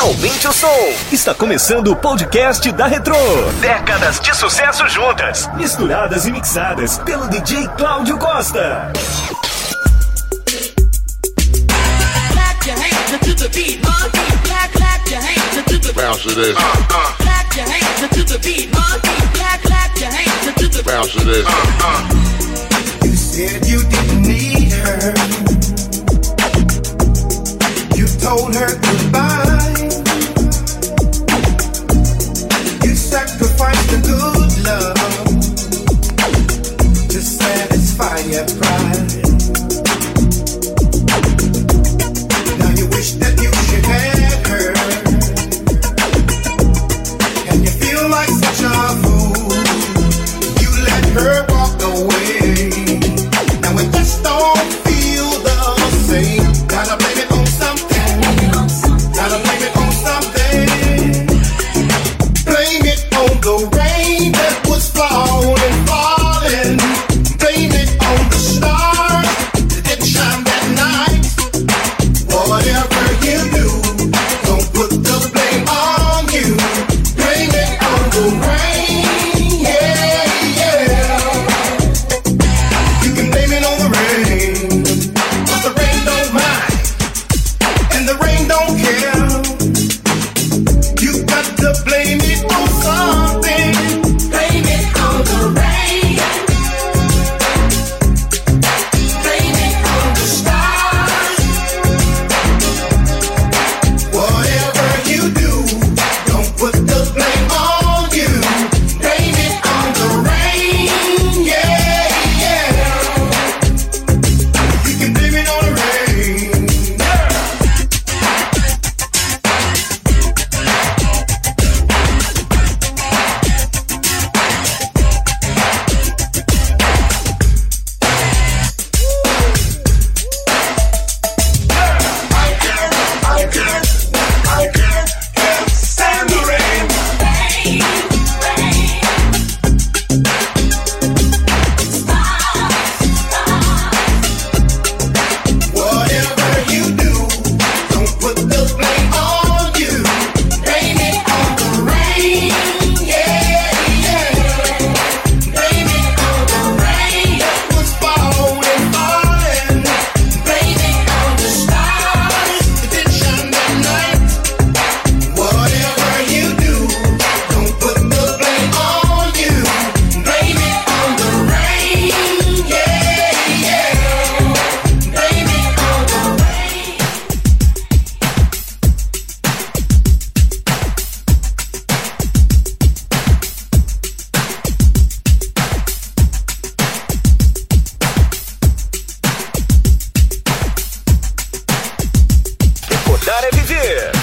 Aumente o som. Está começando o podcast da Retro. Décadas de sucesso juntas, misturadas e mixadas pelo DJ Cláudio Costa. Said you didn't need her. You told her goodbye. Yeah.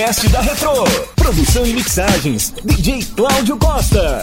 Podcast da Retro. Produção e mixagens, DJ Cláudio Costa.